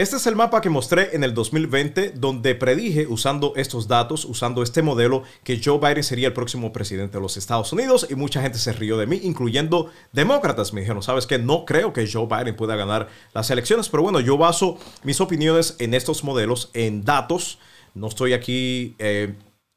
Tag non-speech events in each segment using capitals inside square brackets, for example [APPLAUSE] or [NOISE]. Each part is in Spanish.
Este es el mapa que mostré en el 2020 donde predije usando estos datos, usando este modelo, que Joe Biden sería el próximo presidente de los Estados Unidos y mucha gente se rió de mí, incluyendo demócratas. Me dijeron, sabes que no creo que Joe Biden pueda ganar las elecciones, pero bueno, yo baso mis opiniones en estos modelos, en datos. No estoy aquí eh,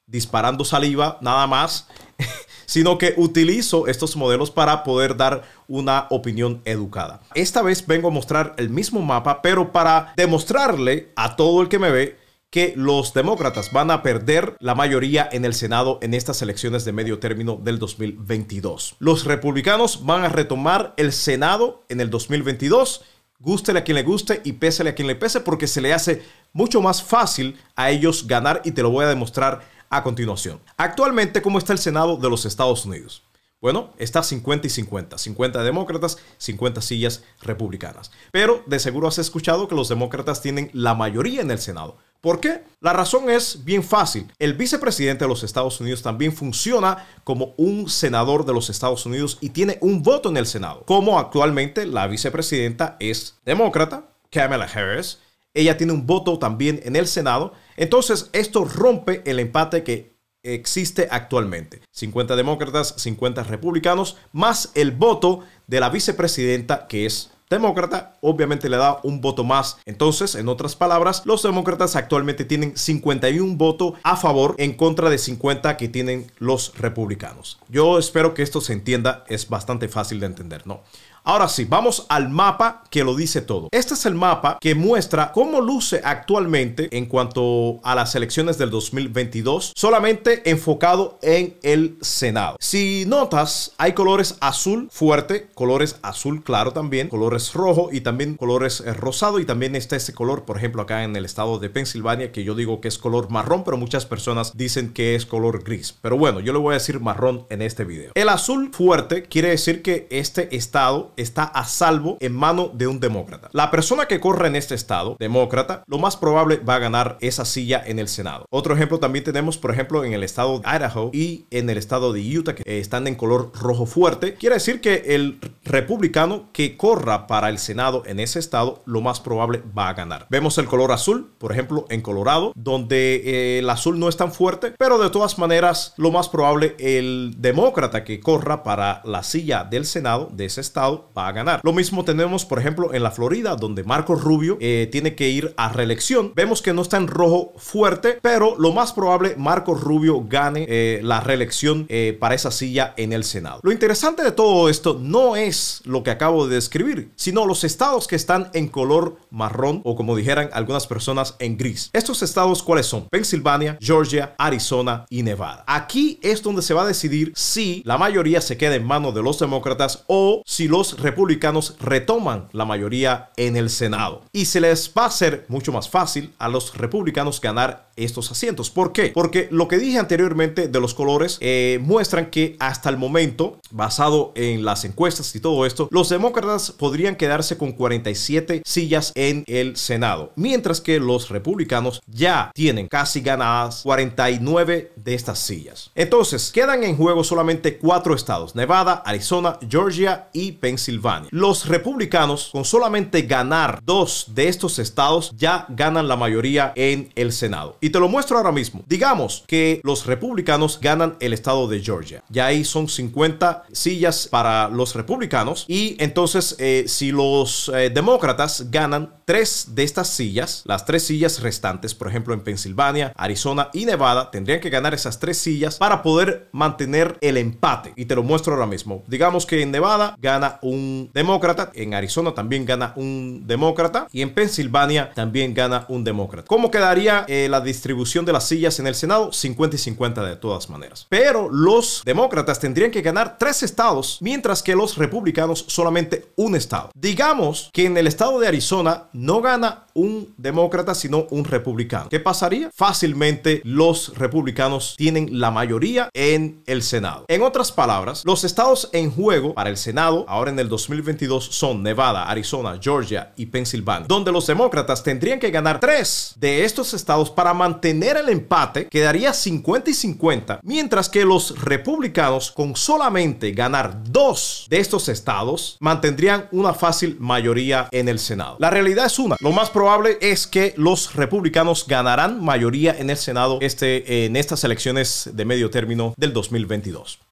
disparando saliva nada más. [LAUGHS] sino que utilizo estos modelos para poder dar una opinión educada. Esta vez vengo a mostrar el mismo mapa, pero para demostrarle a todo el que me ve que los demócratas van a perder la mayoría en el Senado en estas elecciones de medio término del 2022. Los republicanos van a retomar el Senado en el 2022 gústele a quien le guste y pésele a quien le pese porque se le hace mucho más fácil a ellos ganar y te lo voy a demostrar a continuación. Actualmente, ¿cómo está el Senado de los Estados Unidos? Bueno, está 50 y 50. 50 demócratas, 50 sillas republicanas. Pero de seguro has escuchado que los demócratas tienen la mayoría en el Senado. ¿Por qué? La razón es bien fácil. El vicepresidente de los Estados Unidos también funciona como un senador de los Estados Unidos y tiene un voto en el Senado. Como actualmente la vicepresidenta es demócrata, Kamala Harris, ella tiene un voto también en el Senado. Entonces, esto rompe el empate que existe actualmente. 50 demócratas, 50 republicanos, más el voto de la vicepresidenta que es demócrata, obviamente le da un voto más. Entonces, en otras palabras, los demócratas actualmente tienen 51 votos a favor en contra de 50 que tienen los republicanos. Yo espero que esto se entienda, es bastante fácil de entender, ¿no? Ahora sí, vamos al mapa que lo dice todo. Este es el mapa que muestra cómo luce actualmente en cuanto a las elecciones del 2022, solamente enfocado en el Senado. Si notas, hay colores azul fuerte, colores azul claro también, colores rojo y también colores eh, rosado y también está ese color, por ejemplo, acá en el estado de Pensilvania, que yo digo que es color marrón, pero muchas personas dicen que es color gris. Pero bueno, yo le voy a decir marrón en este video. El azul fuerte quiere decir que este estado está a salvo en mano de un demócrata. La persona que corre en este estado, demócrata, lo más probable va a ganar esa silla en el Senado. Otro ejemplo también tenemos, por ejemplo, en el estado de Idaho y en el estado de Utah, que están en color rojo fuerte. Quiere decir que el republicano que corra para el Senado en ese estado, lo más probable va a ganar. Vemos el color azul, por ejemplo, en Colorado, donde eh, el azul no es tan fuerte, pero de todas maneras, lo más probable, el demócrata que corra para la silla del Senado de ese estado va a ganar. Lo mismo tenemos, por ejemplo, en la Florida, donde Marco Rubio eh, tiene que ir a reelección. Vemos que no está en rojo fuerte, pero lo más probable, Marco Rubio gane eh, la reelección eh, para esa silla en el Senado. Lo interesante de todo esto no es lo que acabo de describir, sino los estados que están en color marrón o como dijeran algunas personas en gris. Estos estados, ¿cuáles son? Pensilvania, Georgia, Arizona y Nevada. Aquí es donde se va a decidir si la mayoría se queda en manos de los demócratas o si los republicanos retoman la mayoría en el Senado. Y se les va a hacer mucho más fácil a los republicanos ganar estos asientos. ¿Por qué? Porque lo que dije anteriormente de los colores eh, muestran que hasta el momento, basado en las encuestas y todo esto, los demócratas podrían quedarse con 47 sillas en el Senado, mientras que los republicanos ya tienen casi ganadas 49 de estas sillas. Entonces, quedan en juego solamente cuatro estados, Nevada, Arizona, Georgia y Pensilvania. Los republicanos, con solamente ganar dos de estos estados, ya ganan la mayoría en el Senado. Y te lo muestro ahora mismo. Digamos que los republicanos ganan el estado de Georgia. Ya ahí son 50 sillas para los republicanos. Y entonces, eh, si los eh, demócratas ganan tres de estas sillas, las tres sillas restantes, por ejemplo en Pensilvania, Arizona y Nevada, tendrían que ganar esas tres sillas para poder mantener el empate. Y te lo muestro ahora mismo. Digamos que en Nevada gana un demócrata, en Arizona también gana un demócrata y en Pensilvania también gana un demócrata. ¿Cómo quedaría eh, la distribución de las sillas en el Senado, 50 y 50 de todas maneras. Pero los demócratas tendrían que ganar tres estados, mientras que los republicanos solamente un estado. Digamos que en el estado de Arizona no gana un demócrata, sino un republicano. ¿Qué pasaría? Fácilmente los republicanos tienen la mayoría en el Senado. En otras palabras, los estados en juego para el Senado, ahora en el 2022 son Nevada, Arizona, Georgia y Pensilvania, donde los demócratas tendrían que ganar tres de estos estados para mantener el empate, quedaría 50 y 50, mientras que los republicanos con solamente ganar dos de estos estados mantendrían una fácil mayoría en el Senado. La realidad es una, lo más probable es que los republicanos ganarán mayoría en el Senado este, en estas elecciones de medio término del 2022.